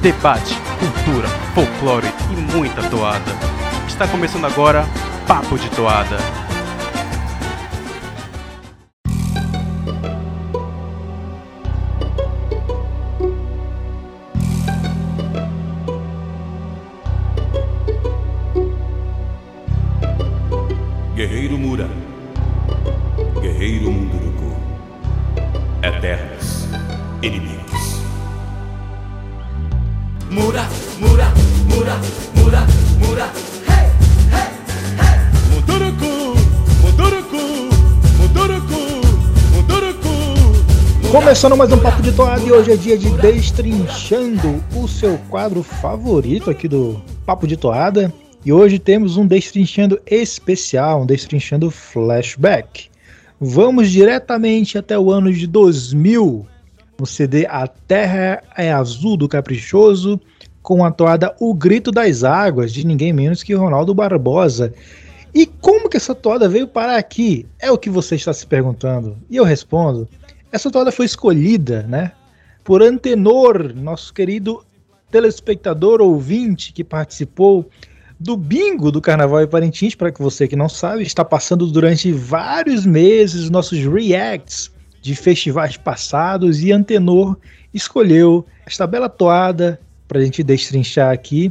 debate, cultura, folclore e muita toada. Está começando agora Papo de Toada. Começando mais um Papo de Toada e hoje é dia de Destrinchando, o seu quadro favorito aqui do Papo de Toada. E hoje temos um Destrinchando especial, um Destrinchando flashback. Vamos diretamente até o ano de 2000, no CD A Terra é Azul do Caprichoso, com a toada O Grito das Águas, de ninguém menos que Ronaldo Barbosa. E como que essa toada veio parar aqui? É o que você está se perguntando. E eu respondo: essa toada foi escolhida, né, por Antenor, nosso querido telespectador ouvinte que participou do bingo do Carnaval em Parintins, para que você que não sabe, está passando durante vários meses nossos reacts de festivais passados e Antenor escolheu esta bela toada para a gente destrinchar aqui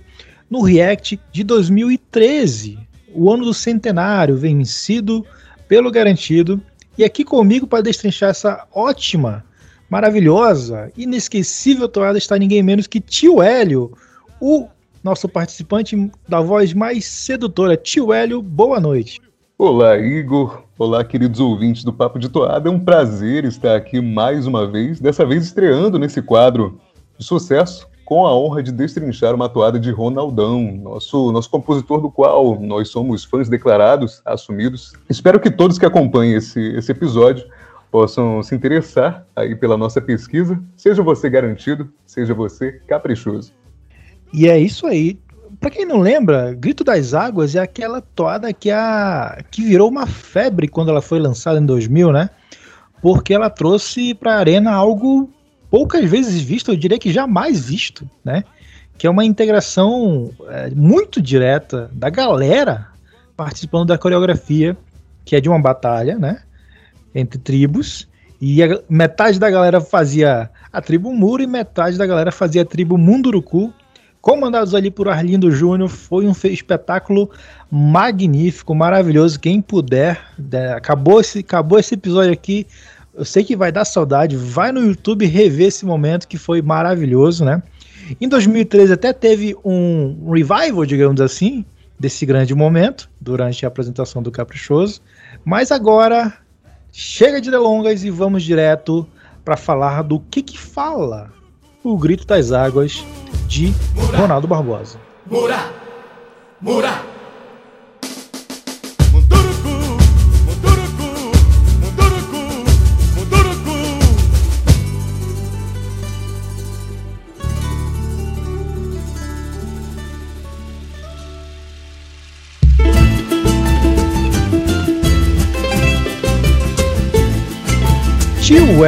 no react de 2013, o ano do centenário, vencido pelo garantido. E aqui comigo para destrinchar essa ótima, maravilhosa, inesquecível toada está ninguém menos que Tio Hélio, o nosso participante da voz mais sedutora. Tio Hélio, boa noite. Olá, Igor. Olá, queridos ouvintes do Papo de Toada. É um prazer estar aqui mais uma vez, dessa vez estreando nesse quadro de sucesso, com a honra de destrinchar uma toada de Ronaldão, nosso, nosso compositor do qual nós somos fãs declarados, assumidos. Espero que todos que acompanhem esse, esse episódio possam se interessar aí pela nossa pesquisa, seja você garantido, seja você caprichoso. E é isso aí. Pra quem não lembra, Grito das Águas é aquela toada que, a, que virou uma febre quando ela foi lançada em 2000, né? Porque ela trouxe pra arena algo poucas vezes visto, eu diria que jamais visto, né? Que é uma integração é, muito direta da galera participando da coreografia, que é de uma batalha, né? Entre tribos. E metade da galera fazia a tribo Muro e metade da galera fazia a tribo Munduruku, comandados ali por Arlindo Júnior. Foi um espetáculo magnífico, maravilhoso. Quem puder, né, acabou, esse, acabou esse episódio aqui. Eu sei que vai dar saudade. Vai no YouTube rever esse momento que foi maravilhoso, né? Em 2013 até teve um revival, digamos assim, desse grande momento durante a apresentação do Caprichoso. Mas agora chega de delongas e vamos direto para falar do que que fala o Grito das Águas de Ronaldo Barbosa. Mura, mura.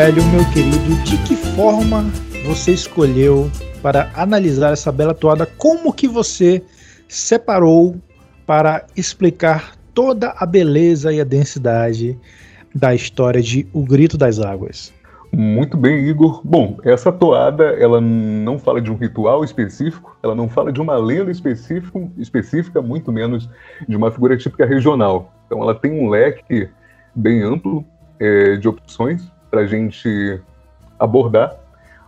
Hélio, meu querido, de que forma você escolheu para analisar essa bela toada? Como que você separou para explicar toda a beleza e a densidade da história de O Grito das Águas? Muito bem, Igor. Bom, essa toada, ela não fala de um ritual específico, ela não fala de uma lenda específico, específica, muito menos de uma figura típica regional. Então ela tem um leque bem amplo é, de opções para a gente abordar,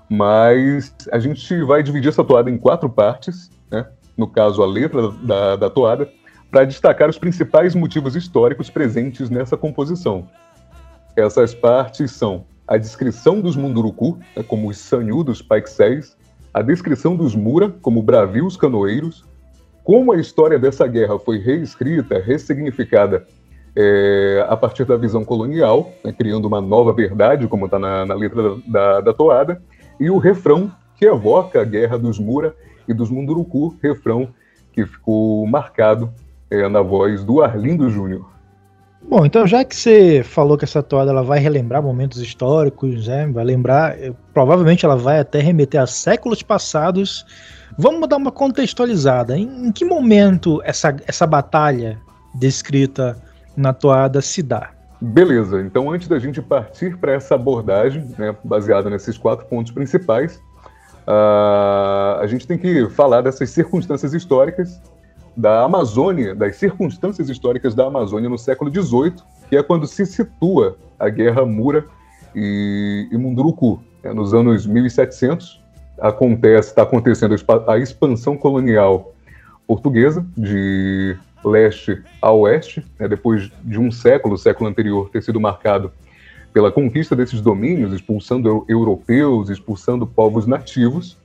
mas a gente vai dividir essa toada em quatro partes, né? no caso a letra da, da toada, para destacar os principais motivos históricos presentes nessa composição. Essas partes são a descrição dos Munduruku, né, como os Sanyu dos Paixéis, a descrição dos Mura, como bravios canoeiros, como a história dessa guerra foi reescrita, ressignificada é, a partir da visão colonial, né, criando uma nova verdade, como está na, na, letra da, da, toada, e o refrão que evoca a guerra dos Mura e dos Munduruku, refrão que ficou marcado é, na voz do Arlindo Júnior. Bom, então já que você falou que essa toada ela vai relembrar momentos históricos, né? Vai lembrar, eh, provavelmente ela vai até remeter a séculos passados. Vamos dar uma contextualizada. Em, em que momento essa, essa batalha descrita na toada se dá? Beleza, então antes da gente partir para essa abordagem, né, baseada nesses quatro pontos principais, uh, a gente tem que falar dessas circunstâncias históricas da Amazônia, das circunstâncias históricas da Amazônia no século XVIII, que é quando se situa a Guerra Mura e, e Munduruku. É, nos anos 1700 acontece, está acontecendo a expansão colonial portuguesa de leste a oeste, né, depois de um século, século anterior ter sido marcado pela conquista desses domínios, expulsando europeus, expulsando povos nativos.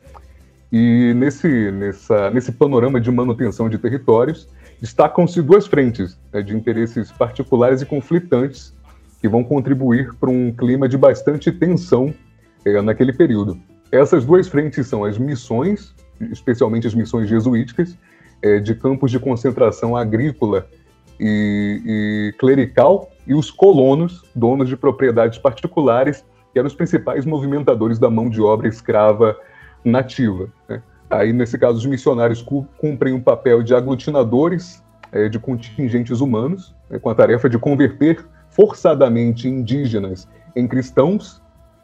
E nesse, nessa, nesse panorama de manutenção de territórios, destacam-se duas frentes né, de interesses particulares e conflitantes que vão contribuir para um clima de bastante tensão é, naquele período. Essas duas frentes são as missões, especialmente as missões jesuíticas, é, de campos de concentração agrícola e, e clerical, e os colonos, donos de propriedades particulares, que eram os principais movimentadores da mão de obra escrava nativa. Né? Aí, nesse caso, os missionários cumprem um papel de aglutinadores é, de contingentes humanos, né, com a tarefa de converter forçadamente indígenas em cristãos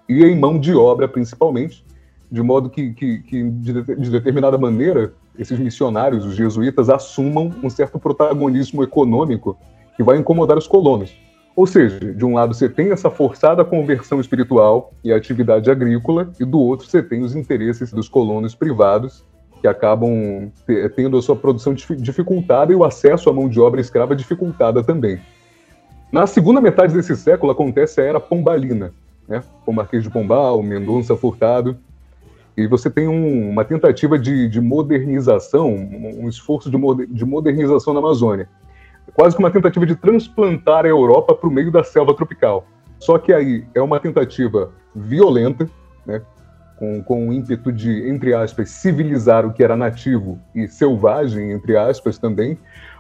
e em mão de obra, principalmente, de modo que, que, que de, de, determinada maneira, esses missionários, os jesuítas, assumam um certo protagonismo econômico que vai incomodar os colonos. Ou seja, de um lado você tem essa forçada conversão espiritual e atividade agrícola, e do outro você tem os interesses dos colonos privados, que acabam tendo a sua produção dificultada e o acesso à mão de obra escrava dificultada também. Na segunda metade desse século acontece a Era Pombalina, né? com o Marquês de Pombal, Mendonça Furtado, e você tem um, uma tentativa de, de modernização, um, esforço de, moder, de modernização na Amazônia quase que uma tentativa de transplantar a Europa para o meio da selva tropical. Só que aí é uma tentativa violenta, né, com, com o ímpeto de, entre aspas, civilizar o que era nativo e selvagem, entre aspas, também,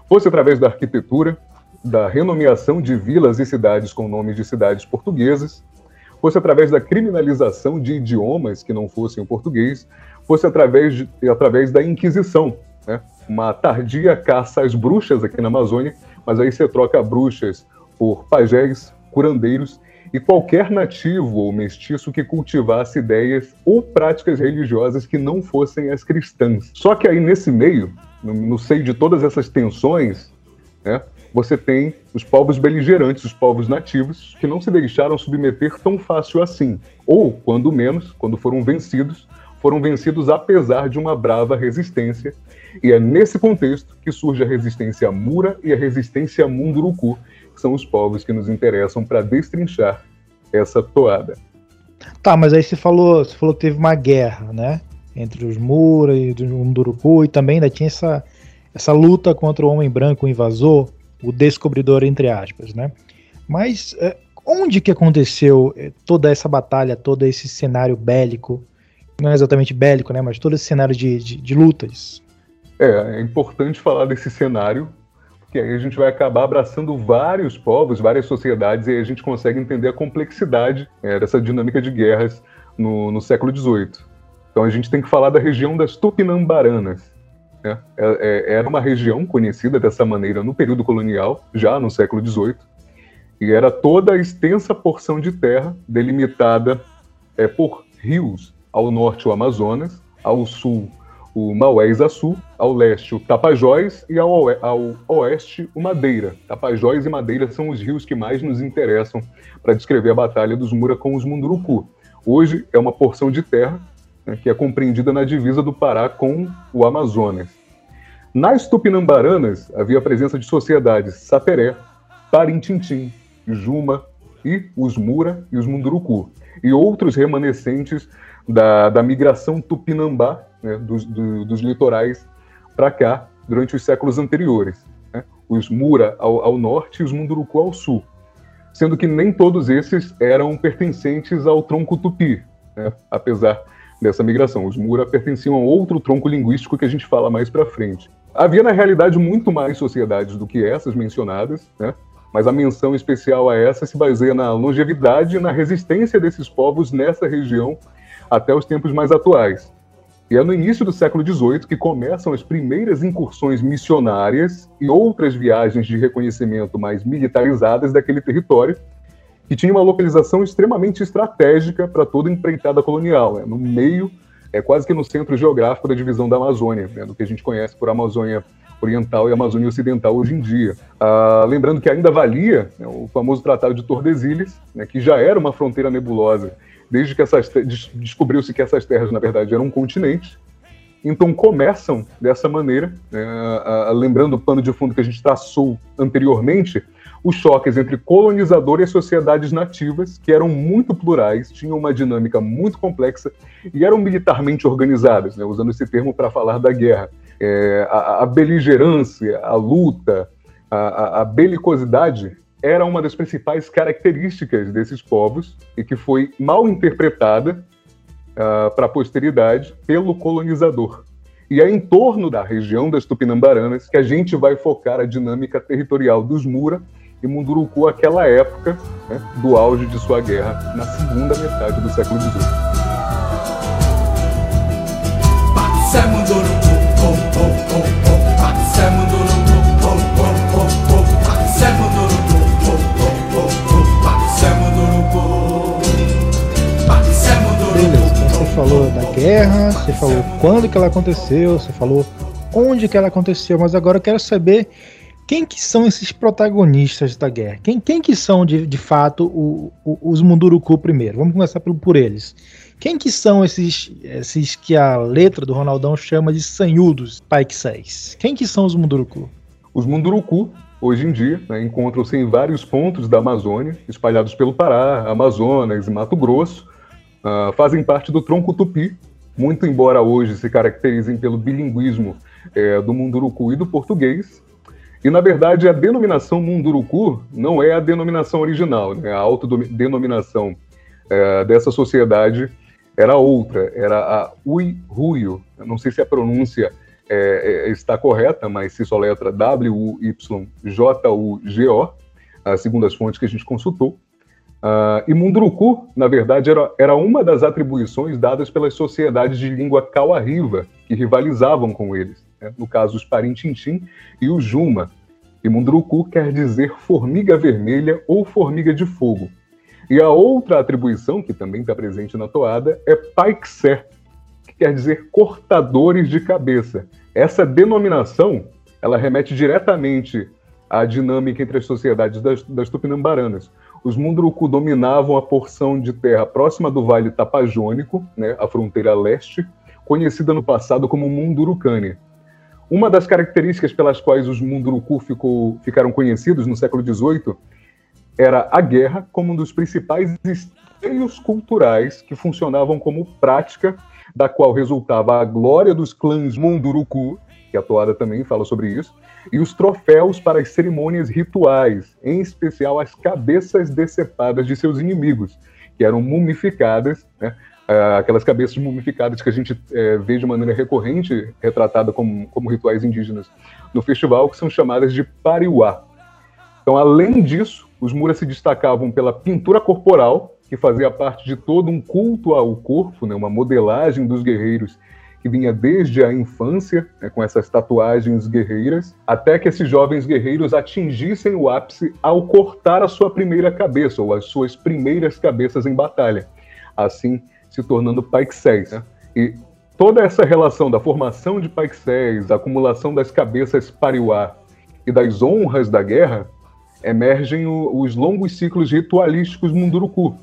fosse através da arquitetura, da renomeação de vilas e cidades com nomes de cidades portuguesas, fosse através da criminalização de idiomas que não fossem o português, fosse através, de, através da Inquisição, né? uma tardia caça às bruxas aqui na Amazônia, mas aí você troca bruxas por pajés, curandeiros e qualquer nativo ou mestiço que cultivasse ideias ou práticas religiosas que não fossem as cristãs. Só que aí nesse meio, no, no seio de todas essas tensões, né, você tem os povos beligerantes, os povos nativos, que não se deixaram submeter tão fácil assim. Ou, quando menos, quando foram vencidos, foram vencidos apesar de uma brava resistência. E é nesse contexto que surge a resistência Mura e a resistência Munduruku, que são os povos que nos interessam para destrinchar essa toada. Tá, mas aí você falou, você falou que teve uma guerra, né? Entre os Mura e os Munduruku, e também ainda tinha essa, essa luta contra o homem branco, o invasor, o descobridor, entre aspas, né? Mas é, onde que aconteceu é, toda essa batalha, todo esse cenário bélico não é exatamente bélico, né? Mas todo esse cenário de, de, de lutas. É, é importante falar desse cenário, porque aí a gente vai acabar abraçando vários povos, várias sociedades, e aí a gente consegue entender a complexidade é, dessa dinâmica de guerras no, no século XVIII. Então a gente tem que falar da região das Tupinambaranas. Né? Era uma região conhecida dessa maneira no período colonial, já no século XVIII, e era toda a extensa porção de terra delimitada é, por rios ao norte o Amazonas, ao sul o Maués-Açu, ao leste o Tapajós e ao, ao, oeste o Madeira. Tapajós e Madeira são os rios que mais nos interessam para descrever a batalha dos Mura com os Munduruku. Hoje é uma porção de terra que é compreendida na divisa do Pará com o Amazonas. Nas Tupinambaranas havia a presença de sociedades Saperé, Parintintim, Juma e os Mura e os Munduruku, e outros remanescentes da, da migração tupinambá né, dos, do, dos litorais para cá durante os séculos anteriores. Né? Os Mura ao, ao, norte e os Munduruku ao sul. Sendo que nem todos esses eram pertencentes ao tronco tupi, né? apesar dessa migração. Os Mura pertenciam a outro tronco linguístico que a gente fala mais para frente. Havia, na realidade, muito mais sociedades do que essas mencionadas, né? mas a menção especial a essa se baseia na longevidade e na resistência desses povos nessa região até os tempos mais atuais. E é no início do século XVIII que começam as primeiras incursões missionárias e outras viagens de reconhecimento mais militarizadas daquele território, que tinha uma localização extremamente estratégica para toda empreitada colonial, né? no meio, é quase que no centro geográfico da divisão da Amazônia, né? do que a gente conhece por Amazônia Oriental e Amazônia Ocidental hoje em dia. Ah, lembrando que ainda valia né, o famoso Tratado de Tordesilhas, né, que já era uma fronteira nebulosa, desde que essas descobriu-se que essas terras, na verdade, eram um continente. Então começam dessa maneira, né, lembrando o pano de fundo que a gente traçou anteriormente, os choques entre colonizador e sociedades nativas, que eram muito plurais, tinham uma dinâmica muito complexa e eram militarmente organizadas, né, usando esse termo para falar da guerra é, a, a, beligerância, a luta, a, a, belicosidade era uma das principais características desses povos e que foi mal interpretada uh, para a posteridade pelo colonizador. E é em torno da região das Tupinambaranas que a gente vai focar a dinâmica territorial dos Mura e Munduruku aquela época né, do auge de sua guerra na segunda metade do século XVIII. falou da guerra, você falou quando que ela aconteceu, você falou onde que ela aconteceu, mas agora eu quero saber quem que são esses protagonistas da guerra? Quem, quem que são, de, de fato, o, o, os Munduruku primeiro? Vamos começar por, por eles. Quem que são esses, esses que a letra do Ronaldão chama de sanhudos 6? Quem que são os Munduruku? Os Munduruku, hoje em dia, né, encontram-se em vários pontos da Amazônia, espalhados pelo Pará, Amazonas e Mato Grosso, uh, fazem parte do tronco tupi, muito embora hoje se caracterizem pelo bilinguismo é, do munduruku e do português. E, na verdade, a denominação munduruku não é a denominação original, né? a autodenominação é, dessa sociedade era outra, era a Uihuio. Não sei se a pronúncia é, é, está correta, mas se soletra W-U-Y-J-U-G-O, segundo as fontes que a gente consultou. Uh, e Munduruku, na verdade, era, era uma das atribuições dadas pelas sociedades de língua Kawa-Riva, que rivalizavam com eles. Né? No caso, os Parintintim e o Juma. E Munduruku quer dizer formiga vermelha ou formiga de fogo. E a outra atribuição, que também está presente na toada, é Paixé, que quer dizer cortadores de cabeça. Essa denominação, ela remete diretamente à dinâmica entre as sociedades das, das Tupinambaranas os Munduruku dominavam a porção de terra próxima do Vale Tapajônico, né, a fronteira leste, conhecida no passado como Mundurucânia. Uma das características pelas quais os Munduruku ficou, ficaram conhecidos no século XVIII era a guerra como um dos principais esteios culturais que funcionavam como prática da qual resultava a glória dos clãs Munduruku, que a toada também fala sobre isso, e os troféus para as cerimônias rituais, em especial as cabeças decepadas de seus inimigos, que eram mumificadas, né? Ah, aquelas cabeças mumificadas que a gente é, vê de maneira recorrente, retratada como, como rituais indígenas no festival, que são chamadas de pariuá. Então, além disso, os muras se destacavam pela pintura corporal, que fazia parte de todo um culto ao corpo, né, uma modelagem dos guerreiros que vinha desde a infância, né, com essas tatuagens guerreiras, até que esses jovens guerreiros atingissem o ápice ao cortar a sua primeira cabeça, ou as suas primeiras cabeças em batalha, assim se tornando Paixéis. Né? E toda essa relação da formação de Paixéis, da acumulação das cabeças pariuá e das honras da guerra, emergem o, os longos ciclos ritualísticos munduruku,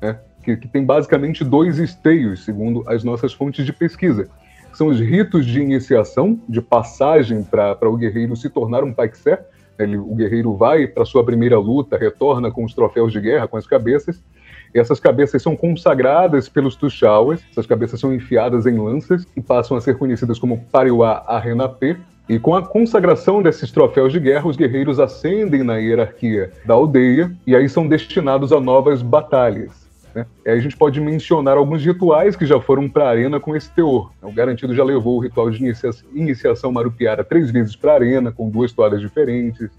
né? que, que tem basicamente dois esteios, segundo as nossas fontes de pesquisa são os ritos de iniciação, de passagem para o guerreiro se tornar um paixé. Ele, o guerreiro vai para sua primeira luta, retorna com os troféus de guerra, com as cabeças. Essas cabeças são consagradas pelos Tuxauas, essas cabeças são enfiadas em lanças e passam a ser conhecidas como Pariuá Arenapé. E com a consagração desses troféus de guerra, os guerreiros ascendem na hierarquia da aldeia e aí são destinados a novas batalhas. Né? Aí a gente pode mencionar alguns rituais que já foram para a arena com esse teor. O Garantido já levou o ritual de inicia iniciação marupiara três vezes para a arena, com duas toadas diferentes.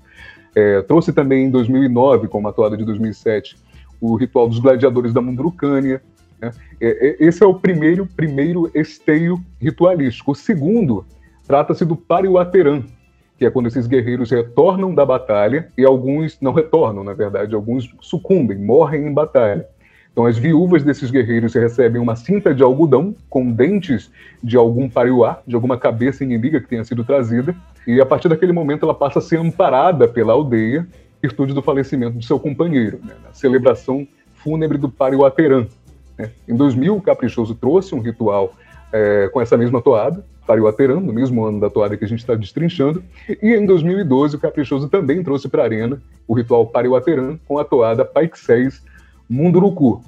É, trouxe também em 2009, com uma toada de 2007, o ritual dos gladiadores da Mundurucânia. Né? É, é, esse é o primeiro, primeiro esteio ritualístico. O segundo trata-se do Pariuateran, que é quando esses guerreiros retornam da batalha e alguns não retornam, na verdade, alguns sucumbem, morrem em batalha. Então, as viúvas desses guerreiros recebem uma cinta de algodão com dentes de algum pariuá, de alguma cabeça inimiga que tenha sido trazida, e a partir daquele momento ela passa a ser amparada pela aldeia, virtude do falecimento de seu companheiro, né, na celebração fúnebre do pariuaterã. Né. Em 2000, o Caprichoso trouxe um ritual é, com essa mesma toada, Pariuaterã, no mesmo ano da toada que a gente está destrinchando, e em 2012 o Caprichoso também trouxe para a arena o ritual Pariuaterã com a toada Paixés Munduruku.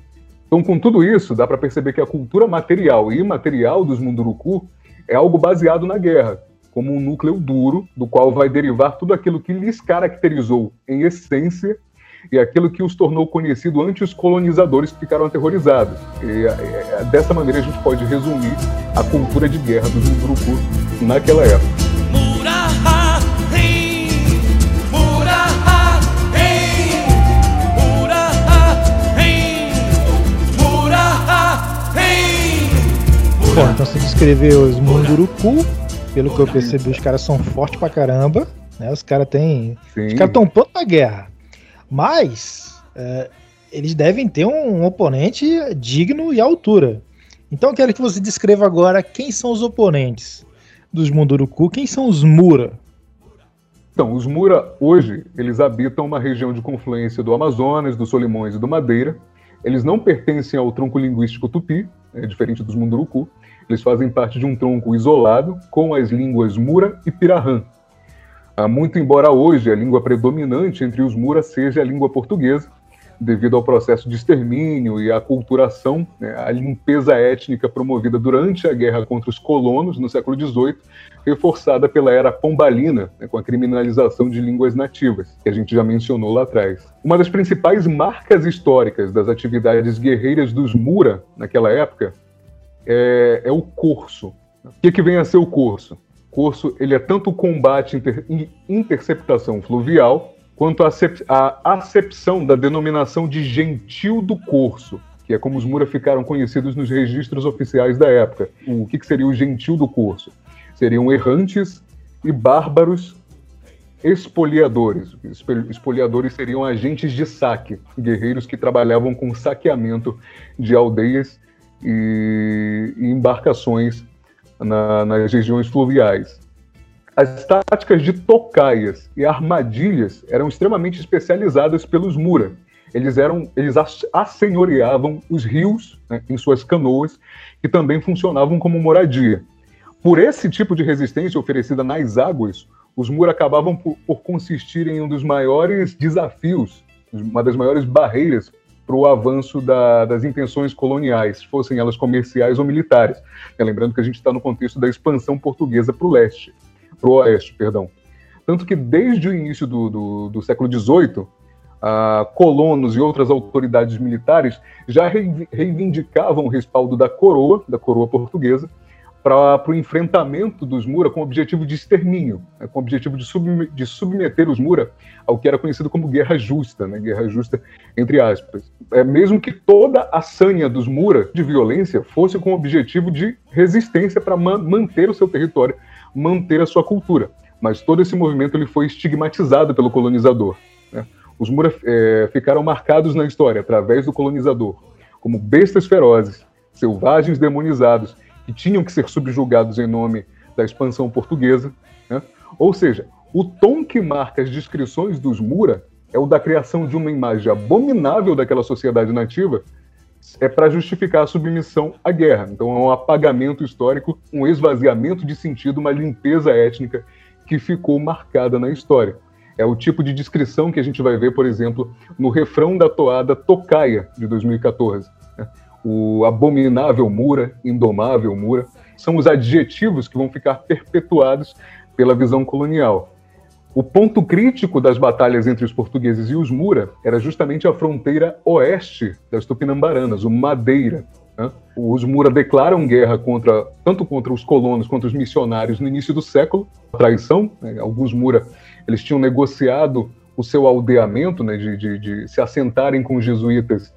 Então, com tudo isso, dá para perceber que a cultura material e imaterial dos Munduruku é algo baseado na guerra, como um núcleo duro, do qual vai derivar tudo aquilo que lhes caracterizou em essência e aquilo que os tornou conhecido ante os colonizadores que ficaram aterrorizados. E, é, é, dessa maneira a gente pode resumir a cultura de guerra dos Munduruku naquela época. Bom, então você descreveu os Munduruku, pelo que eu percebi, os caras são fortes pra caramba, né? Os caras têm. Sim. Os caras estão prontos pra guerra. Mas é, eles devem ter um oponente digno e à altura. Então eu quero que você descreva agora quem são os oponentes dos Munduruku, quem são os Mura. Então, os Mura, hoje, eles habitam uma região de confluência do Amazonas, do Solimões e do Madeira. Eles não pertencem ao tronco linguístico tupi, é diferente dos Munduruku. Eles fazem parte de um tronco isolado com as línguas Mura e Pirahã. Ah, muito embora hoje a língua predominante entre os Mura seja a língua portuguesa, devido ao processo de extermínio e à culturação, né, a limpeza étnica promovida durante a guerra contra os colonos no século XVIII, reforçada pela era pombalina, né, com a criminalização de línguas nativas, que a gente já mencionou lá atrás. Uma das principais marcas históricas das atividades guerreiras dos Mura naquela época é, é o curso. O que, que vem a ser o curso? O curso ele é tanto o combate inter, interceptação fluvial, quanto à acepção da denominação de gentil do curso, que é como os Mura ficaram conhecidos nos registros oficiais da época. O que, que seria o gentil do curso? Seriam errantes e bárbaros expoliadores. Expoliadores seriam agentes de saque, guerreiros que trabalhavam com saqueamento de aldeias e, embarcações na, nas regiões fluviais. As táticas de tocaias e armadilhas eram extremamente especializadas pelos Mura. Eles eram, eles assenhoreavam os rios né, em suas canoas, que também funcionavam como moradia. Por esse tipo de resistência oferecida nas águas, os Mura acabavam por, por consistir em um dos maiores desafios, uma das maiores barreiras para o avanço da, das intenções coloniais, fossem elas comerciais ou militares. É, lembrando que a gente está no contexto da expansão portuguesa para o leste, para o oeste, perdão. Tanto que desde o início do, do, do século XVIII, colonos e outras autoridades militares já reivindicavam o respaldo da coroa, da coroa portuguesa, para o enfrentamento dos Mura com o objetivo de extermínio, né, com o objetivo de, sub, de, submeter os Mura ao que era conhecido como guerra justa, né, guerra justa entre aspas. É mesmo que toda a sanha dos Mura de violência fosse com o objetivo de resistência para man manter o seu território, manter a sua cultura. Mas todo esse movimento ele foi estigmatizado pelo colonizador. Né? Os Mura é, ficaram marcados na história através do colonizador como bestas ferozes, selvagens demonizados que tinham que ser subjugados em nome da expansão portuguesa. Né? Ou seja, o tom que marca as descrições dos Mura é o da criação de uma imagem abominável daquela sociedade nativa é para justificar a submissão à guerra. Então é um apagamento histórico, um esvaziamento de sentido, uma limpeza étnica que ficou marcada na história. É o tipo de descrição que a gente vai ver, por exemplo, no refrão da toada Tocaia, de 2014 o abominável Mura, indomável Mura, são os adjetivos que vão ficar perpetuados pela visão colonial. O ponto crítico das batalhas entre os portugueses e os Mura era justamente a fronteira oeste das Tupinambaranas, o Madeira. Né? Os Mura declaram guerra contra tanto contra os colonos quanto os missionários no início do século, traição. Né? Alguns Mura eles tinham negociado o seu aldeamento, né, de, de, de se assentarem com os jesuítas,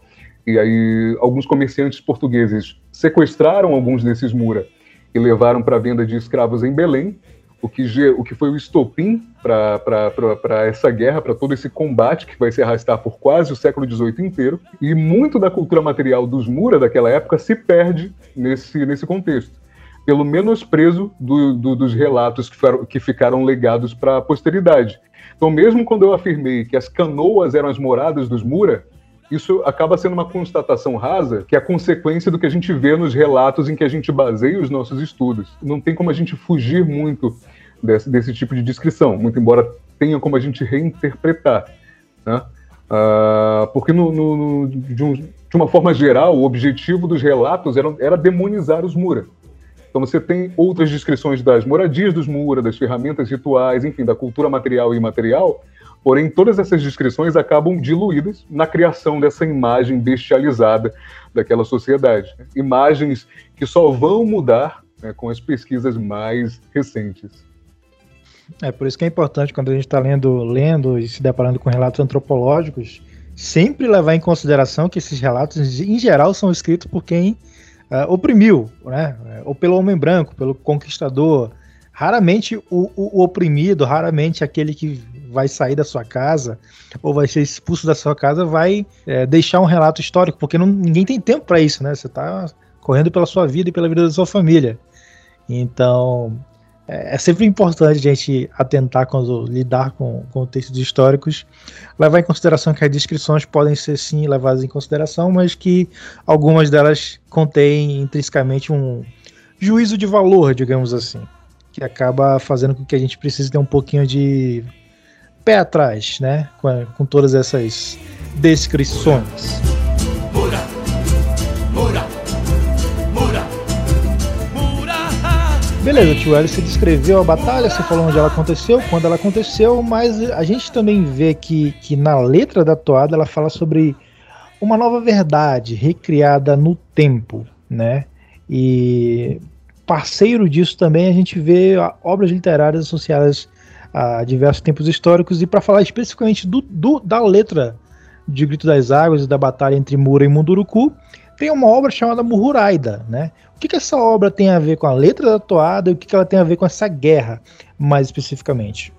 e aí alguns comerciantes portugueses sequestraram alguns desses Mura e levaram para venda de escravos em Belém, o que, o que foi o estopim para essa guerra, para todo esse combate que vai se arrastar por quase o século XVIII inteiro. E muito da cultura material dos Mura daquela época se perde nesse, nesse contexto, pelo menosprezo do, do, dos relatos que, que ficaram legados para a posteridade. Então, mesmo quando eu afirmei que as canoas eram as moradas dos Mura, isso acaba sendo uma constatação rasa, que é a consequência do que a gente vê nos relatos em que a gente baseia os nossos estudos. Não tem como a gente fugir muito desse, desse tipo de descrição, muito embora tenha como a gente reinterpretar. Né? Uh, porque, no, no, no, de, um, de, uma forma geral, o objetivo dos relatos era, era demonizar os Mura. Então você tem outras descrições das moradias dos Mura, das ferramentas rituais, enfim, da cultura material e imaterial, Porém, todas essas descrições acabam diluídas na criação dessa imagem bestializada daquela sociedade. Imagens que só vão mudar né, com as pesquisas mais recentes. É por isso que é importante quando a gente está lendo, lendo e se deparando com relatos antropológicos, sempre levar em consideração que esses relatos, em geral, são escritos por quem uh, oprimiu, né? ou pelo homem branco, pelo conquistador. Raramente o, o, o oprimido, raramente aquele que vai sair da sua casa ou vai ser expulso da sua casa vai é, deixar um relato histórico, porque não, ninguém tem tempo para isso, né? Você está correndo pela sua vida e pela vida da sua família. Então, é, é, sempre importante a gente atentar quando lidar com, com textos históricos, levar em consideração que as descrições podem ser sim levadas em consideração, mas que algumas delas contêm intrinsecamente um juízo de valor, digamos assim, que acaba fazendo com que a gente precise ter um pouquinho de pé atrás, né? Com, com todas essas descrições. Mura, mura, mura. Beleza, tio Hélio, você descreveu a batalha, você falou onde ela aconteceu, quando ela aconteceu, mas a gente também vê que, que na letra da toada ela fala sobre uma nova verdade recriada no tempo, né? E parceiro disso também a gente vê obras literárias associadas a diversos tempos históricos e para falar especificamente do, do, da letra de Grito das Águas e da batalha entre Mura e Munduruku, tem uma obra chamada Muhuraida, né? O que, que essa obra tem a ver com a letra da toada e o que, que ela tem a ver com essa guerra, mais especificamente?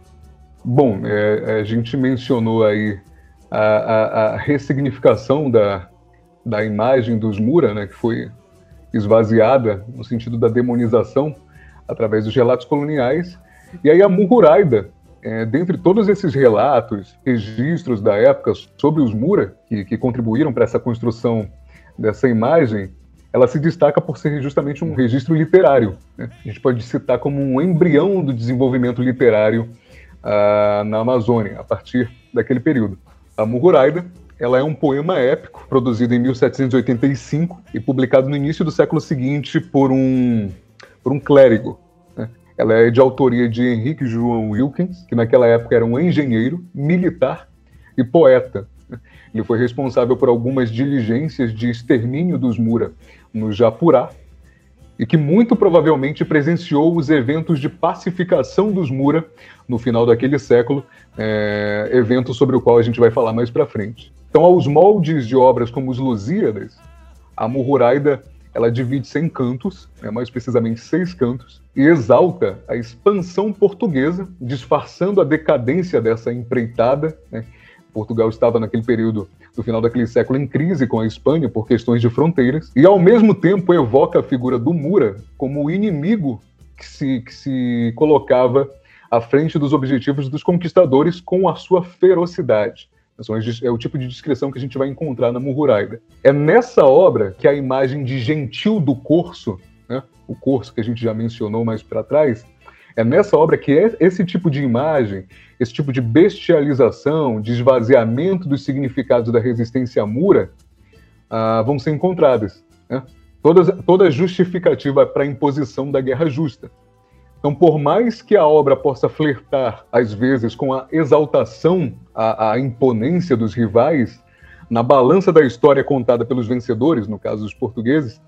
Bom, é, a gente mencionou aí a, a, a, ressignificação da, da imagem dos Mura, né, que foi esvaziada no sentido da demonização através dos relatos coloniais, e aí a Muhuraida, é, dentre todos esses relatos, registros da época sobre os Mura, que, que contribuíram para essa construção dessa imagem, ela se destaca por ser justamente um registro literário. Né? A gente pode citar como um embrião do desenvolvimento literário ah, na Amazônia, a partir daquele período. A Muhuraida ela é um poema épico, produzido em 1785 e publicado no início do século seguinte por um, por um clérigo ela é de autoria de Henrique João Wilkins, que naquela época era um engenheiro, militar e poeta. Ele foi responsável por algumas diligências de extermínio dos Mura no Japurá e que muito provavelmente presenciou os eventos de pacificação dos Mura no final daquele século, é, evento sobre o qual a gente vai falar mais para frente. Então, aos moldes de obras como os Lusíadas, a Muhuraida ela divide-se em cantos, né, mais precisamente seis cantos, e exalta a expansão portuguesa, disfarçando a decadência dessa empreitada. Né? Portugal estava naquele período do final daquele século em crise com a Espanha por questões de fronteiras, e ao mesmo tempo evoca a figura do Mura como o inimigo que se, que se colocava à frente dos objetivos dos conquistadores com a sua ferocidade. É o tipo de descrição que a gente vai encontrar na Muhuraida. É nessa obra que a imagem de gentil do corso, né, o corso que a gente já mencionou mais para trás, é nessa obra que é esse tipo de imagem, esse tipo de bestialização, de esvaziamento dos significados da resistência mura ah, vão ser encontradas. Né? Toda, toda justificativa para a imposição da guerra justa. Então, por mais que a obra possa flertar, às vezes, com a exaltação, a imponência dos rivais, na balança da história contada pelos vencedores, no caso dos portugueses,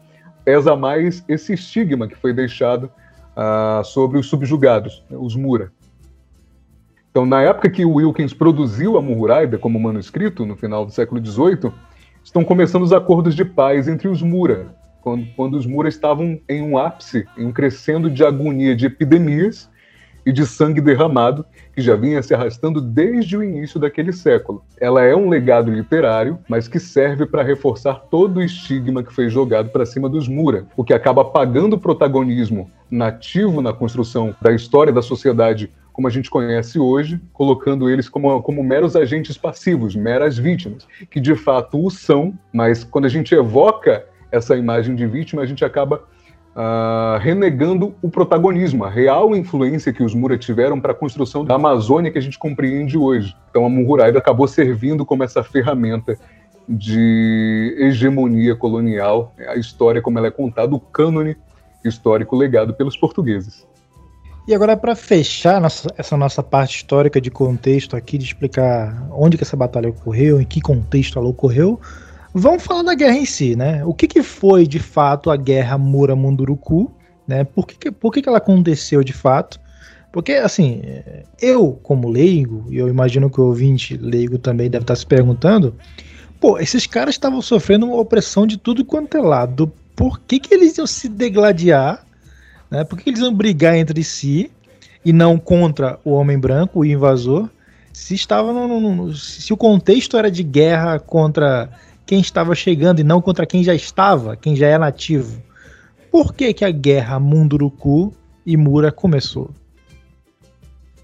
pesa mais esse estigma que foi deixado uh, sobre os subjugados, né, os Mura. Então, na época que Wilkins produziu a Murraida como manuscrito, no final do século XVIII, estão começando os acordos de paz entre os Mura, quando, quando os Mura estavam em um ápice, em um crescendo de agonia de epidemias e de sangue derramado que já vinha se arrastando desde o início daquele século. Ela é um legado literário, mas que serve para reforçar todo o estigma que foi jogado para cima dos Mura, o que acaba apagando o protagonismo nativo na construção da história da sociedade como a gente conhece hoje, colocando eles como, como meros agentes passivos, meras vítimas, que de fato o são, mas quando a gente evoca essa imagem de vítima, a gente acaba uh, renegando o protagonismo, a real influência que os Mura tiveram para a construção da Amazônia que a gente compreende hoje. Então a Muhuraida acabou servindo como essa ferramenta de hegemonia colonial, a história como ela é contada, o cânone histórico legado pelos portugueses. E agora, para fechar nossa, essa nossa parte histórica de contexto aqui, de explicar onde que essa batalha ocorreu, em que contexto ela ocorreu, vamos falar da guerra em si, né? O que, que foi de fato a guerra Mura-Munduruku, né? Por, que, por que, que ela aconteceu de fato? Porque, assim, eu, como leigo, e eu imagino que o ouvinte leigo também deve estar se perguntando, pô, esses caras estavam sofrendo uma opressão de tudo quanto é lado. Por que, que eles iam se degladiar né? Por que eles vão brigar entre si e não contra o homem branco, o invasor? Se estava no, no, se o contexto era de guerra contra quem estava chegando e não contra quem já estava, quem já é nativo. Por que, que a guerra Munduruku e Mura começou?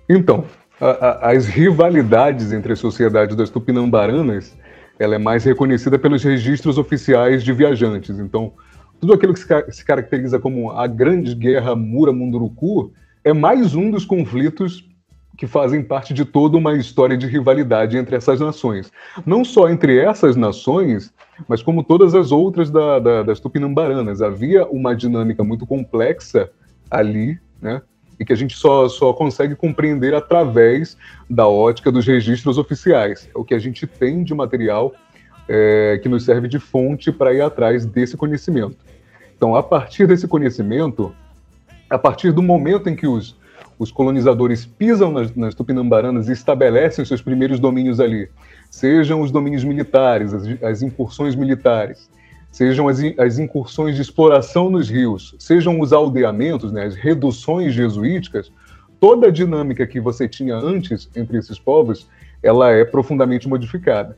Então, a, a, as rivalidades entre as sociedades das Tupinambaranas, ela é mais reconhecida pelos registros oficiais de viajantes. Então, tudo aquilo que se caracteriza como a Grande Guerra Mura-Munduruku é mais um dos conflitos que fazem parte de toda uma história de rivalidade entre essas nações. Não só entre essas nações, mas como todas as outras da, da, das tupinambaranas. Havia uma dinâmica muito complexa ali, né? E que a gente só, só consegue compreender através da ótica dos registros oficiais. É o que a gente tem de material é, que nos serve de fonte para ir atrás desse conhecimento. Então, a partir desse conhecimento, a partir do momento em que os, os colonizadores pisam nas, nas Tupinambaranas e estabelecem seus primeiros domínios ali, sejam os domínios militares, as, as incursões militares, sejam as, as, incursões de exploração nos rios, sejam os aldeamentos, né, as reduções jesuíticas, toda a dinâmica que você tinha antes entre esses povos, ela é profundamente modificada,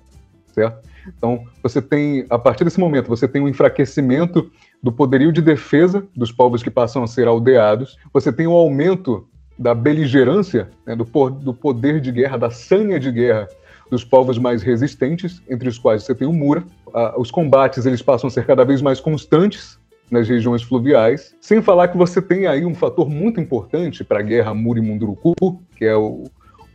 certo? Então, você tem, a partir desse momento, você tem um enfraquecimento do poderio de defesa dos povos que passam a ser aldeados, você tem um aumento da beligerância, né, do, do poder de guerra, da sanha de guerra dos povos mais resistentes, entre os quais você tem o Mura. Ah, os combates eles passam a ser cada vez mais constantes nas regiões fluviais, sem falar que você tem aí um fator muito importante para a guerra Mura e Munduruku, que é o,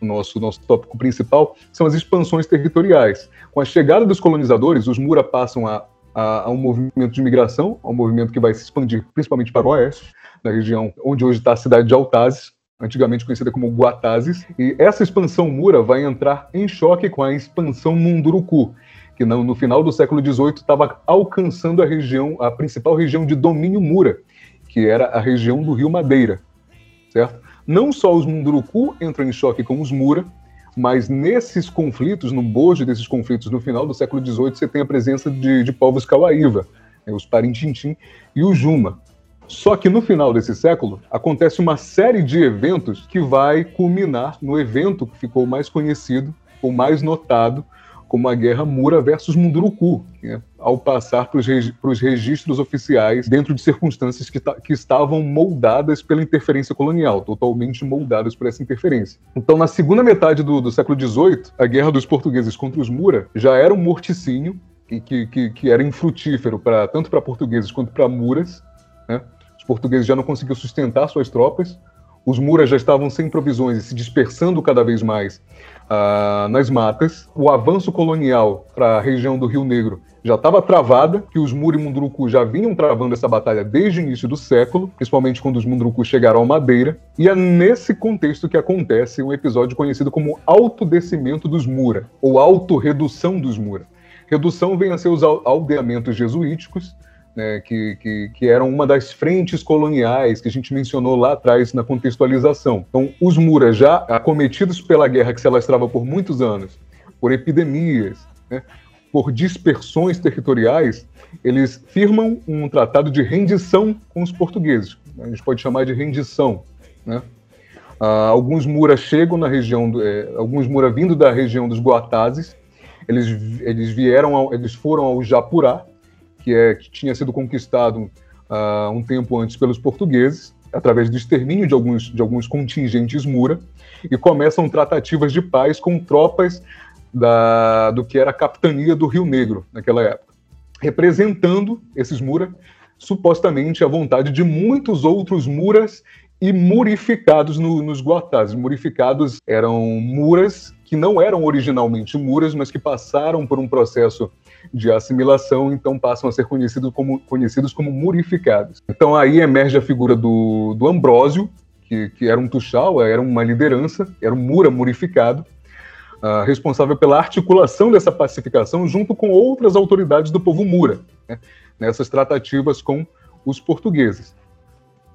o nosso, nosso tópico principal, são as expansões territoriais. Com a chegada dos colonizadores, os Mura passam a a, a, um movimento de migração, a um movimento que vai se expandir principalmente para o oeste, na região onde hoje está a cidade de Altazes, antigamente conhecida como Guatazes, e essa expansão Mura vai entrar em choque com a expansão Munduruku, que no, final do século XVIII estava alcançando a região, a principal região de domínio Mura, que era a região do Rio Madeira, certo? Não só os Munduruku entram em choque com os Mura, mas nesses conflitos, no bojo desses conflitos, no final do século XVIII, você tem a presença de, de povos Cauaíva, né, os Parintintim e o Juma. Só que no final desse século acontece uma série de eventos que vai culminar no evento que ficou mais conhecido, ou mais notado, como a Guerra Mura versus Munduruku, né, ao passar para os registros oficiais dentro de circunstâncias que, que, estavam moldadas pela interferência colonial, totalmente moldadas por essa interferência. Então, na segunda metade do, do século XVIII, a Guerra dos Portugueses contra os Mura já era um morticínio que, que, que era infrutífero pra, tanto para portugueses quanto para muras. Né? Portugueses já não conseguiam sustentar suas tropas, os muras já estavam sem provisões e se dispersando cada vez mais uh, nas matas. O avanço colonial para a região do Rio Negro já estava travada, que os Muri e Munduruku já vinham travando essa batalha desde o início do século, principalmente quando os Munduruku chegaram ao Madeira. E é nesse contexto que acontece um episódio conhecido como autodescimento dos Mura, ou autorredução dos Mura. Redução vem a ser os aldeamentos jesuíticos, né, que, que, que, eram uma das frentes coloniais que a gente mencionou lá atrás na contextualização. Então, os Muras, já acometidos pela guerra que se alastrava por muitos anos, por epidemias, né, por dispersões territoriais, eles firmam um tratado de rendição com os portugueses. A gente pode chamar de rendição. Né? Ah, alguns Muras chegam na região, do, é, alguns Muras vindo da região dos Guatazes, eles, eles vieram, ao, eles foram ao Japurá, que, é, que tinha sido conquistado uh, um tempo antes pelos portugueses, através do extermínio de alguns, de alguns contingentes Mura, e começam tratativas de paz com tropas da, do que era a capitania do Rio Negro naquela época, representando esses Mura, supostamente a vontade de muitos outros Muras e murificados no, nos Guatás. Murificados eram Muras que não eram originalmente Muras, mas que passaram por um processo de assimilação, então passam a ser conhecidos como, conhecidos como murificados. Então aí emerge a figura do, do Ambrósio, que, que era um Tuxal, era uma liderança, era um Mura murificado, uh, responsável pela articulação dessa pacificação junto com outras autoridades do povo Mura, né, nessas tratativas com os portugueses.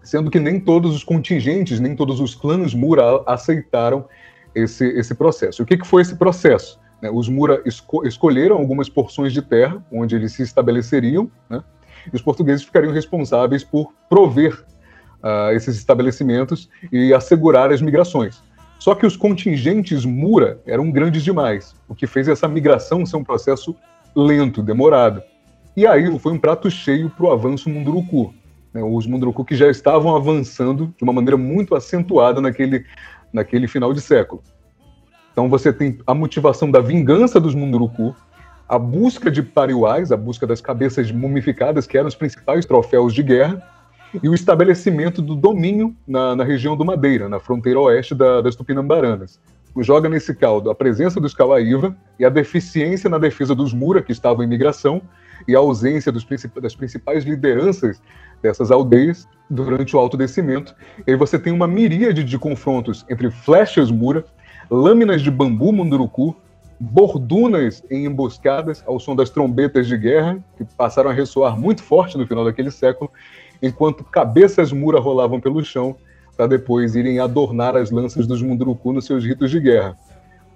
Sendo que nem todos os contingentes, nem todos os clãs Mura aceitaram esse, esse processo. O que, que foi esse processo? Né? Os Mura esco escolheram algumas porções de terra onde eles se estabeleceriam, né? e os portugueses ficariam responsáveis por prover uh, esses estabelecimentos e assegurar as migrações. Só que os contingentes Mura eram grandes demais, o que fez essa migração ser um processo lento, demorado. E aí foi um prato cheio para o avanço Munduruku. Né? Os Munduruku que já estavam avançando de uma maneira muito acentuada naquele, naquele final de século. Então você tem a motivação da vingança dos Munduruku, a busca de pariuais, a busca das cabeças mumificadas, que eram os principais troféus de guerra, e o estabelecimento do domínio na, na região do Madeira, na fronteira oeste da, das Tupinambaranas. Joga nesse caldo a presença dos Cauaíva e a deficiência na defesa dos Mura, que estavam em migração, e a ausência dos, das principais lideranças dessas aldeias durante o alto descimento. E aí você tem uma miríade de confrontos entre flechas Mura, lâminas de bambu munduruku, bordunas em emboscadas ao som das trombetas de guerra, que passaram a ressoar muito forte no final daquele século, enquanto cabeças mura rolavam pelo chão para depois irem adornar as lanças dos munduruku nos seus ritos de guerra.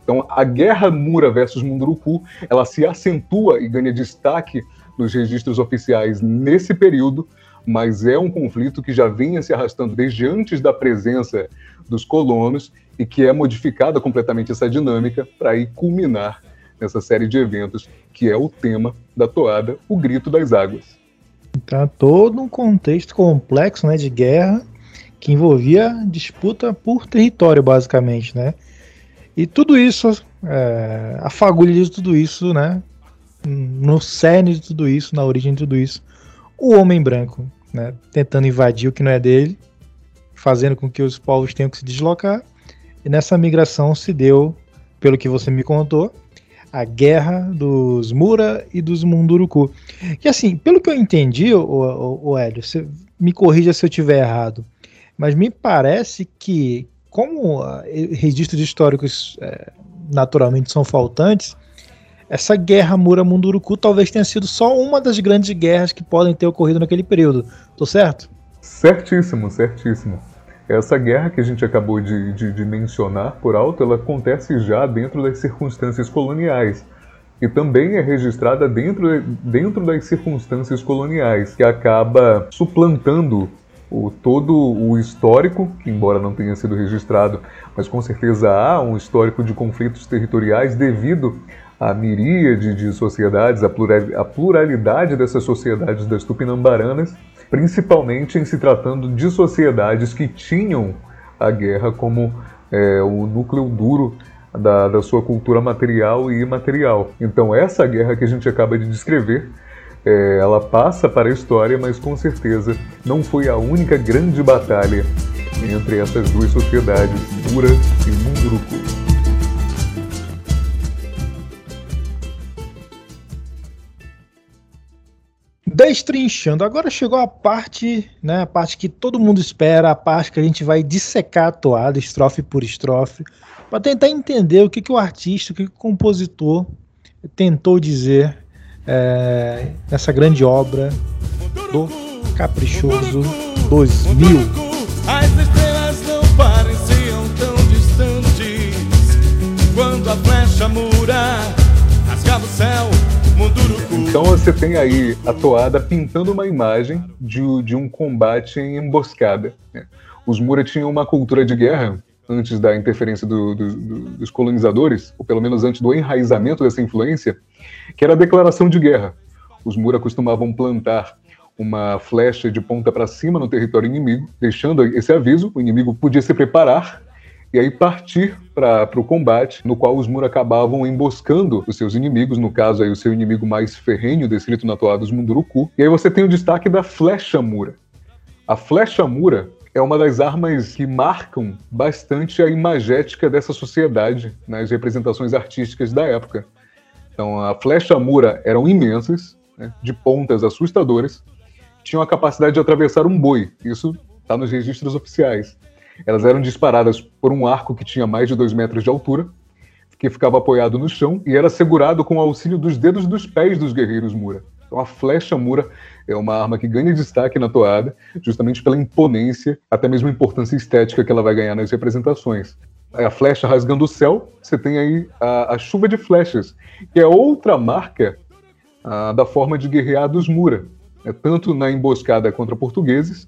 Então, a guerra mura versus munduruku, ela se acentua e ganha destaque nos registros oficiais nesse período, mas é um conflito que já vinha se arrastando desde antes da presença dos colonos e que é modificada completamente essa dinâmica para ir culminar nessa série de eventos que é o tema da toada O Grito das Águas. Tá todo um contexto complexo né, de guerra que envolvia disputa por território, basicamente, né? E tudo isso, é, a fagulha de tudo isso, né? No cerne de tudo isso, na origem de tudo isso, o homem branco, né? Tentando invadir o que não é dele, fazendo com que os povos tenham que se deslocar nessa migração se deu, pelo que você me contou, a guerra dos Mura e dos Munduruku. E assim, pelo que eu entendi, o, o, o Hélio, você me corrija se eu estiver errado, mas me parece que, como uh, registros históricos é, naturalmente são faltantes, essa guerra Mura-Munduruku talvez tenha sido só uma das grandes guerras que podem ter ocorrido naquele período. Tô certo? Certíssimo, certíssimo. Essa guerra que a gente acabou de, de, de mencionar por alto, ela acontece já dentro das circunstâncias coloniais. E também é registrada dentro, dentro das circunstâncias coloniais, que acaba suplantando o, todo o histórico, que embora não tenha sido registrado, mas com certeza há um histórico de conflitos territoriais devido à miríade de sociedades, à pluralidade dessas sociedades das tupinambaranas, principalmente em se tratando de sociedades que tinham a guerra como é, o núcleo duro da, da, sua cultura material e imaterial. Então, essa guerra que a gente acaba de descrever, é, ela passa para a história, mas com certeza não foi a única grande batalha entre essas duas sociedades, Mura e Munduruku. Destrinchando, agora chegou a parte, né, a parte que todo mundo espera, a parte que a gente vai dissecar a toada, estrofe por estrofe, para tentar entender o que, que o artista, o que, que o compositor tentou dizer é, nessa grande obra do Caprichoso 2000. As estrelas não pareciam tão distantes quando a flecha mura rasgava o céu. Então você tem aí a toada pintando uma imagem de, de um combate em emboscada. né? Os Mura tinham uma cultura de guerra antes da interferência do- do- do- dos colonizadores, ou pelo menos antes do enraizamento dessa influência, que era a declaração de guerra. Os Mura costumavam plantar uma flecha de ponta para cima no território inimigo, deixando esse aviso, o inimigo podia se preparar e aí partir para o combate, no qual os Mura acabavam emboscando os seus inimigos, no caso aí o seu inimigo mais ferrenho, descrito na toada dos Munduruku. E aí você tem o destaque da flecha Mura. A flecha Mura é uma das armas que marcam bastante a imagética dessa sociedade nas representações artísticas da época. Então, a flecha Mura eram imensas, né, de pontas assustadoras, tinham a capacidade de atravessar um boi. Isso está nos registros oficiais. Elas eram disparadas por um arco que tinha mais de dois metros de altura, que ficava apoiado no chão e era segurado com o auxílio dos dedos dos pés dos guerreiros Mura. Então a flecha Mura é uma arma que ganha destaque na toada, justamente pela imponência, até mesmo a importância estética que ela vai ganhar nas representações. É A flecha rasgando o céu, você tem aí a, a chuva de flechas, que é outra marca ah, da forma de guerrear dos Mura, né, tanto na emboscada contra portugueses,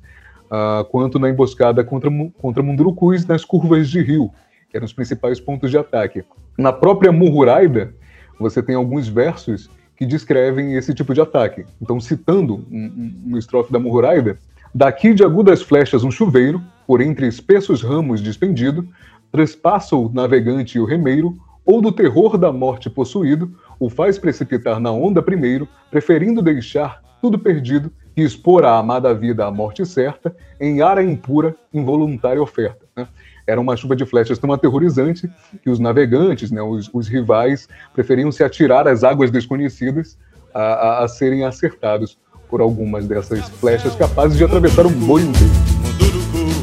ah, quanto na emboscada contra, contra Mundurucus nas curvas de rio, que eram os principais pontos de ataque. Na própria Muhuraida, você tem alguns versos que descrevem esse tipo de ataque. Então, citando um, um, uma estrofe da Muhuraida, daqui de agudas flechas um chuveiro, por entre espessos ramos despendido, trespassa o navegante e o remeiro, ou do terror da morte possuído, o faz precipitar na onda primeiro, preferindo deixar tudo perdido e expor a amada vida à morte certa, em ara impura, involuntária oferta. né? Era uma chuva de flechas tão aterrorizante que os navegantes, né, os, os rivais, preferiam se atirar às águas desconhecidas a, a- a serem acertados por algumas dessas flechas capazes de atravessar um boi inteiro. Munduruku,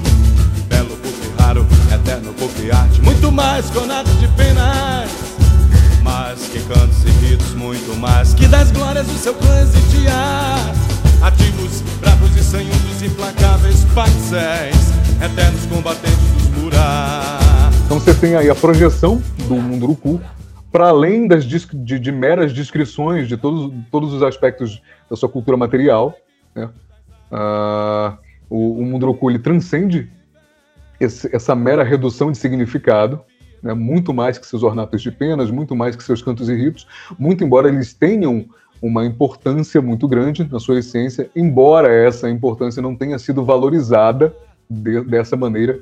belo raro, eterno muito mais penas. Mais que cantos e ritos, muito mais que das glórias do seu clã. Ativos, bravos e sanhudos, implacáveis parcéis, eternos combatentes dos murar. Então você tem aí a projeção do Munduruku, para além das de, de meras descrições de todos, todos os aspectos da sua cultura material. Né? Ah, o, o Munduruku ele transcende esse- essa mera redução de significado, né? muito mais que seus ornatos de penas, muito mais que seus cantos e ritos, muito embora eles tenham uma importância muito grande na sua essência, embora essa importância não tenha sido valorizada de- dessa maneira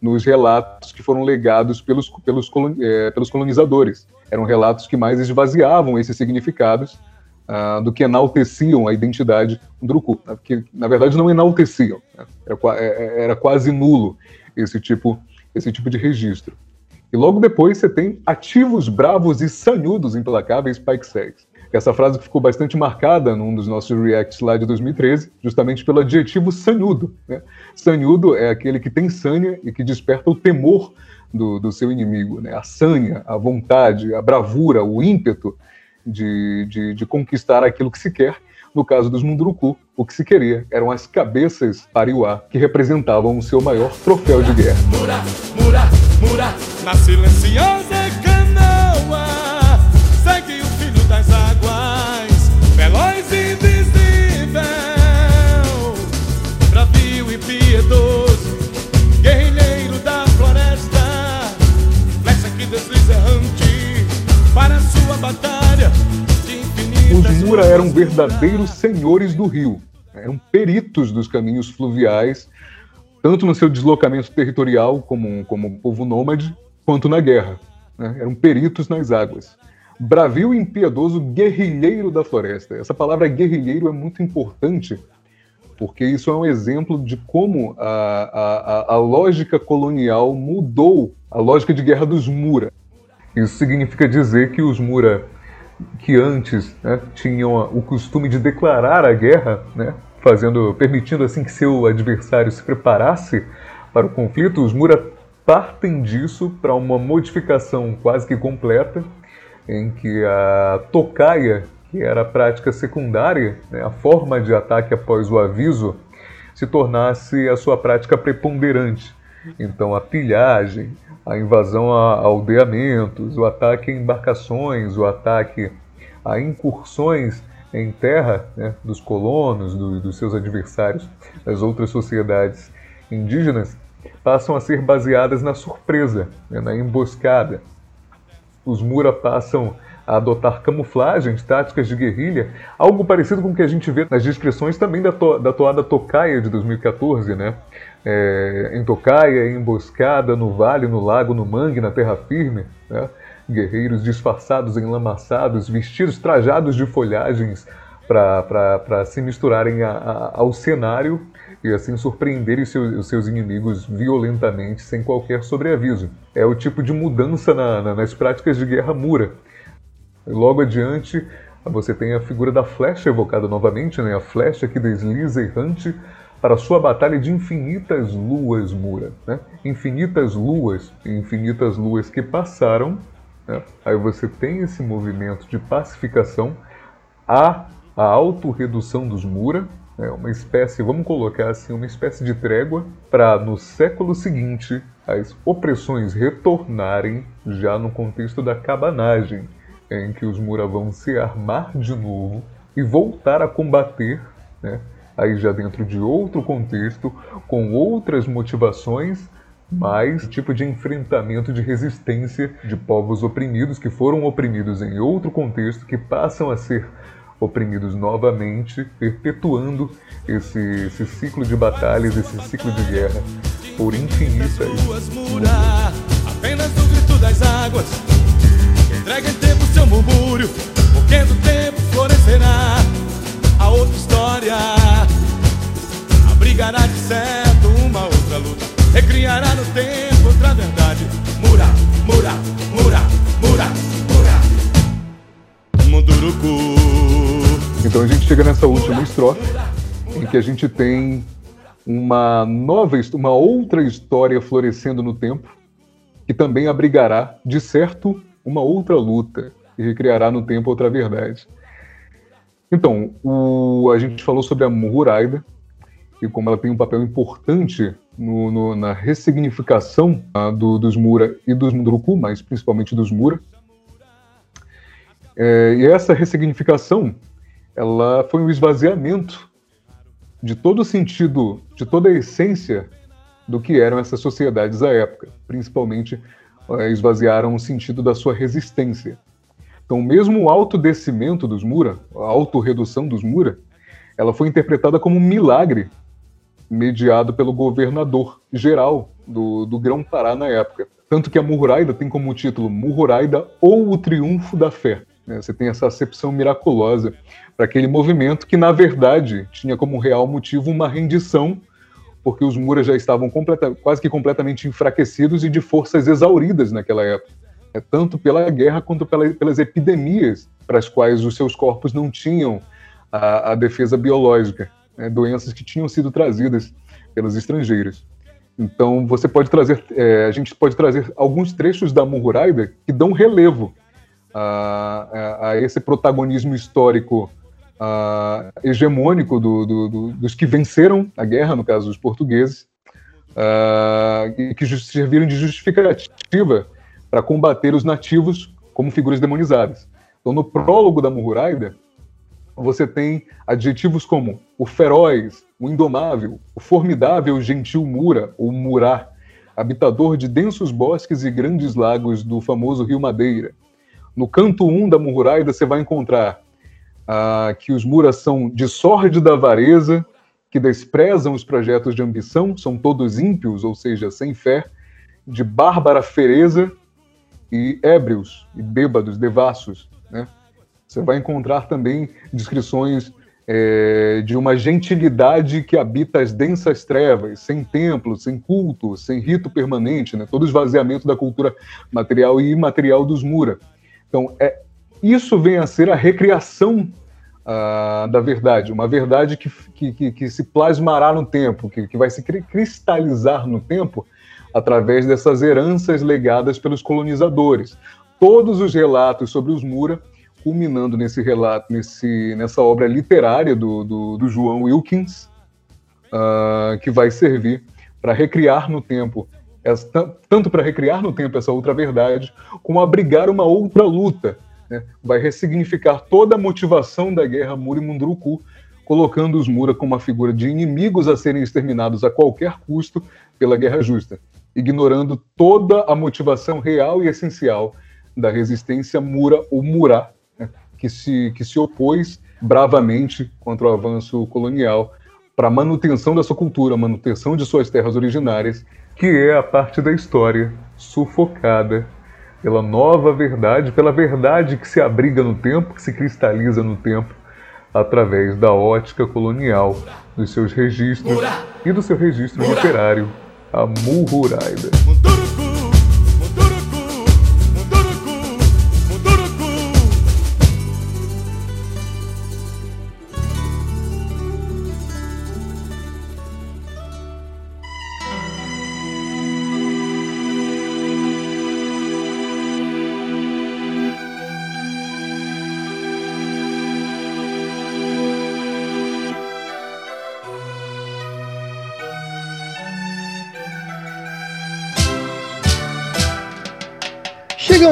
nos relatos que foram legados pelos, pelos, colon- eh, pelos colonizadores. Eram relatos que mais esvaziavam esses significados ah, do que enalteciam a identidade do Druku. né? Que, na verdade, não enalteciam. né? Era, eh, eh, era quase nulo esse tipo, esse tipo de registro. E logo depois você tem ativos, bravos e sanhudos implacáveis Pike Segs. Essa frase ficou bastante marcada num dos nossos reacts lá de 2013, justamente pelo adjetivo sanhudo. Né? Sanhudo é aquele que tem sanha e que desperta o temor do, do seu inimigo. Né? A sanha, a vontade, a bravura, o ímpeto de, de, de conquistar aquilo que se quer. No caso dos Munduruku, o que se queria eram as cabeças pariuá, que representavam o seu maior troféu de guerra. Mura, mura, mura. Na silenciosa canoa. Segue o filho das águas, veloz e invisível, bravio e piedoso, guerrilheiro da floresta, flecha que desliza errante para sua batalha Os Mura eram verdadeiros senhores do rio, eram peritos dos caminhos fluviais, tanto no seu deslocamento territorial como, como povo nômade, quanto na guerra. né? Eram peritos nas águas. Bravio e impiedoso guerrilheiro da floresta. Essa palavra guerrilheiro é muito importante, porque isso é um exemplo de como a, a, a- lógica colonial mudou a lógica de guerra dos Mura. Isso significa dizer que os Mura que antes né, tinham o costume de declarar a guerra, né, fazendo, permitindo assim que seu adversário se preparasse para o conflito, os Mura partem disso para uma modificação quase que completa, em que a tocaia que era a prática secundária, né, a forma de ataque após o aviso, se tornasse a sua prática preponderante. Então, a pilhagem, a invasão a aldeamentos, o ataque a embarcações, o ataque a incursões em terra né, dos colonos, do, dos seus adversários, das outras sociedades indígenas, passam a ser baseadas na surpresa, né, na emboscada. Os Mura passam a adotar camuflagens, táticas de guerrilha, algo parecido com o que a gente vê nas descrições também da, to da toada Tocaia de 2014, né? É, em Tocaia, emboscada no vale, no lago, no mangue, na terra firme, né? Guerreiros disfarçados, enlamaçados, vestidos, trajados de folhagens para se misturarem a, a, ao cenário e assim surpreenderem os seus, seus, inimigos violentamente sem qualquer sobreaviso. É o tipo de mudança na, na, nas práticas de guerra mura. Logo adiante, você tem a figura da flecha evocada novamente, né? a flecha que desliza errante para sua batalha de infinitas luas mura. Né? Infinitas luas, infinitas luas que passaram né? Aí você tem esse movimento de pacificação, há a autorredução dos Mura, né? uma espécie, vamos colocar assim, uma espécie de trégua para no século seguinte as opressões retornarem já no contexto da cabanagem, em que os Mura vão se armar de novo e voltar a combater, né? aí já dentro de outro contexto, com outras motivações mas tipo de enfrentamento de resistência de povos oprimidos que foram oprimidos em outro contexto, que passam a ser oprimidos novamente, perpetuando esse, esse ciclo de batalhas, esse ciclo de guerra por infinitas. Apenas no grito das águas, entrega em tempo seu murmúrio, porque do tempo florescerá a outra história, abrigará de luta recriará no tempo outra verdade. Mura, mura, mura, mura, mura. Munduruku. Então a gente chega nessa última estrofe em que a gente tem uma nova, uma outra história florescendo no tempo, que também abrigará, de certo, uma outra luta e recriará no tempo outra verdade. Então, o, a gente falou sobre a Muraida e como ela tem um papel importante no, no, na ressignificação uh, do, dos Mura e dos Munduruku, mas principalmente dos Mura. É, e essa ressignificação, ela foi um esvaziamento de todo o sentido, de toda a essência do que eram essas sociedades à época. Principalmente uh, esvaziaram o sentido da sua resistência. Então, mesmo o autodescimento dos Mura, a autorredução dos Mura, ela foi interpretada como um milagre mediado pelo governador geral do, do Grão-Pará na época. Tanto que a Murraida tem como título Murraida ou o Triunfo da Fé. Né? Você tem essa acepção miraculosa para aquele movimento que, na verdade, tinha como real motivo uma rendição, porque os muras já estavam completa, quase que completamente enfraquecidos e de forças exauridas naquela época. É, tanto pela guerra quanto pela, pelas epidemias para as quais os seus corpos não tinham a, a defesa biológica né, doenças que tinham sido trazidas pelos estrangeiros. Então você pode trazer, é, a gente pode trazer alguns trechos da Mururaida que dão relevo a, a, a esse protagonismo histórico a, hegemônico do, do, do, dos que venceram a guerra, no caso dos portugueses, e que serviram de justificativa para combater os nativos como figuras demonizadas. Então, no prólogo da Mururaida, você tem adjetivos como o feroz, o indomável, o formidável gentil Mura, ou Murá, habitador de densos bosques e grandes lagos do famoso Rio Madeira. No canto 1 um da Mururaida você vai encontrar ah, que os Muras são de sórdida avareza, que desprezam os projetos de ambição, são todos ímpios, ou seja, sem fé, de bárbara fereza e ébrios e bêbados, devassos? Você vai encontrar também descrições é, de uma gentilidade que habita as densas trevas, sem templo, sem culto, sem rito permanente, né? todo esvaziamento da cultura material e imaterial dos Mura. Então, é, isso vem a ser a recriação ah, da verdade, uma verdade que, que, que, se plasmará no tempo, que, que vai se cristalizar no tempo através dessas heranças legadas pelos colonizadores. Todos os relatos sobre os Mura culminando nesse relato, nesse, nessa obra literária do, do, do João Wilkins, uh, que vai servir para recriar no tempo, essa, tanto para recriar no tempo essa outra verdade, como abrigar uma outra luta. Né? Vai ressignificar toda a motivação da guerra Muri-Munduruku, colocando os Mura como uma figura de inimigos a serem exterminados a qualquer custo pela guerra justa, ignorando toda a motivação real e essencial da resistência Mura ou Murá? Que, se, que se opôs bravamente contra o avanço colonial para a manutenção da sua cultura, manutenção de suas terras originárias, que é a parte da história sufocada pela nova verdade, pela verdade que se abriga no tempo, que se cristaliza no tempo, através da ótica colonial, dos seus registros e do seu registro literário, a Muhuraida.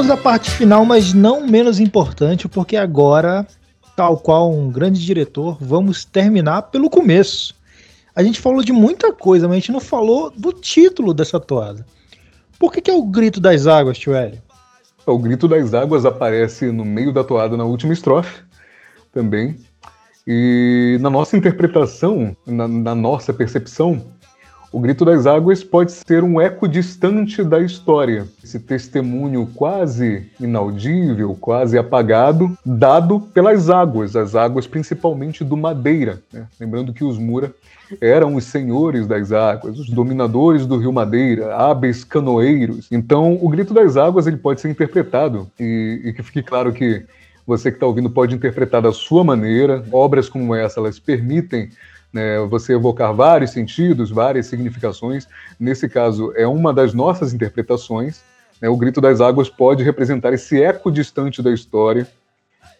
Chegamos à parte final, mas não menos importante, porque agora, tal qual um grande diretor, vamos terminar pelo começo. A gente falou de muita coisa, mas a gente não falou do título dessa toada. Por que, que é o Grito das Águas, tio Hélio? O Grito das Águas aparece no meio da toada na última estrofe também. E na nossa interpretação, na, na nossa percepção, o grito das águas pode ser um eco distante da história, esse testemunho quase inaudível, quase apagado, dado pelas águas, as águas principalmente do Madeira. Né? Lembrando que os Mura eram os senhores das águas, os dominadores do rio Madeira, hábeis canoeiros. Então, o grito das águas ele pode ser interpretado, e, e que fique claro que você que está ouvindo pode interpretar da sua maneira. Obras como essa, elas permitem né, você evocar vários sentidos, várias significações. Nesse caso, é uma das nossas interpretações. Né, o grito das águas pode representar esse eco distante da história,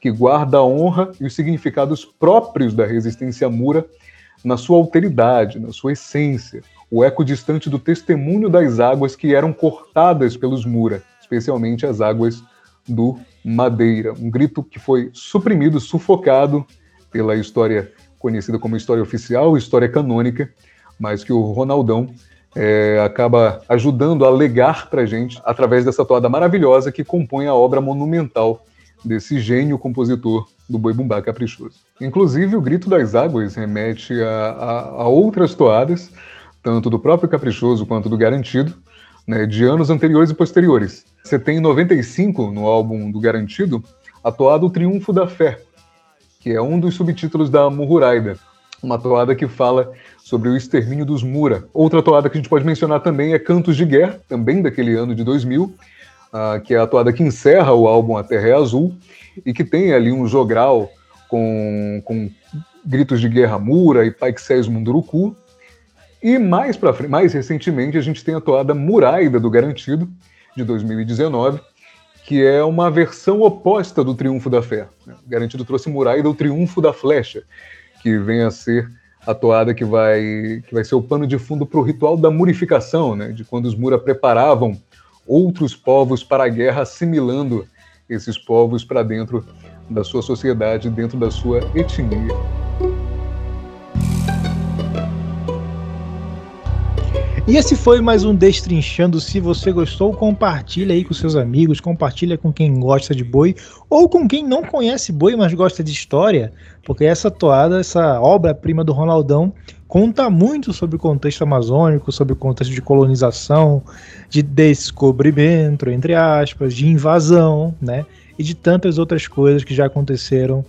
que guarda a honra e os significados próprios da resistência mura na sua alteridade, na sua essência. O eco distante do testemunho das águas que eram cortadas pelos Mura, especialmente as águas do Madeira. Um grito que foi suprimido, sufocado pela história conhecida como história oficial, história canônica, mas que o Ronaldão é, acaba ajudando a legar para gente através dessa toada maravilhosa que compõe a obra monumental desse gênio compositor do Boi Bumbá Caprichoso. Inclusive, o Grito das Águas remete a, a, a outras toadas, tanto do próprio Caprichoso quanto do Garantido, né, de anos anteriores e posteriores. Você tem em 95, no álbum do Garantido, a toada O Triunfo da Fé, que é um dos subtítulos da Muhuraida, uma toada que fala sobre o extermínio dos Mura. Outra toada que a gente pode mencionar também é Cantos de Guerra, também daquele ano de 2000, uh, que é a toada que encerra o álbum A Terra é Azul e que tem ali um jogral com, com gritos de guerra Mura e Paixés Munduruku. E mais, pra, mais recentemente a gente tem a toada Muraida do Garantido, de 2019, que é uma versão oposta do Triunfo da Fé. Garantido trouxe Muraida, o Triunfo da Flecha, que vem a ser a toada que vai, que vai ser o pano de fundo para o ritual da murificação, né, de quando os Mura preparavam outros povos para a guerra, assimilando esses povos para dentro da sua sociedade, dentro da sua etnia. E esse foi mais um Destrinchando. Se você gostou, compartilha aí com seus amigos, compartilha com quem gosta de boi ou com quem não conhece boi, mas gosta de história, porque essa toada, essa obra-prima do Ronaldão, conta muito sobre o contexto amazônico, sobre o contexto de colonização, de descobrimento, entre aspas, de invasão, né? E de tantas outras coisas que já aconteceram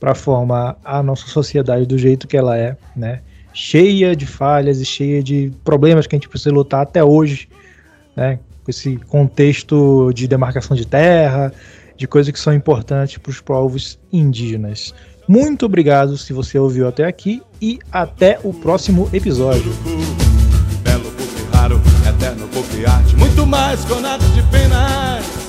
para formar a nossa sociedade do jeito que ela é, né? Cheia de falhas e cheia de problemas que a gente precisa lutar até hoje, né? Com esse contexto de demarcação de terra, de coisas que são importantes para os povos indígenas. Muito obrigado se você ouviu até aqui e até o próximo episódio. Belo raro, eterno arte, muito mais de penas,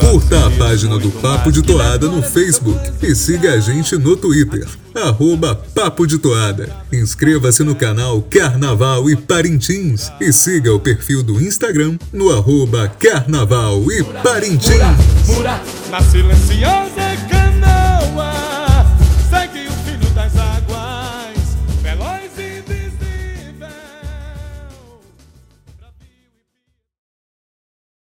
Curta a página do Papo de Toada no Facebook e siga a gente no Twitter, arroba Papo de Toada. Inscreva-se no canal Carnaval e Parintins e siga o perfil do Instagram no arroba Carnaval e Parintins.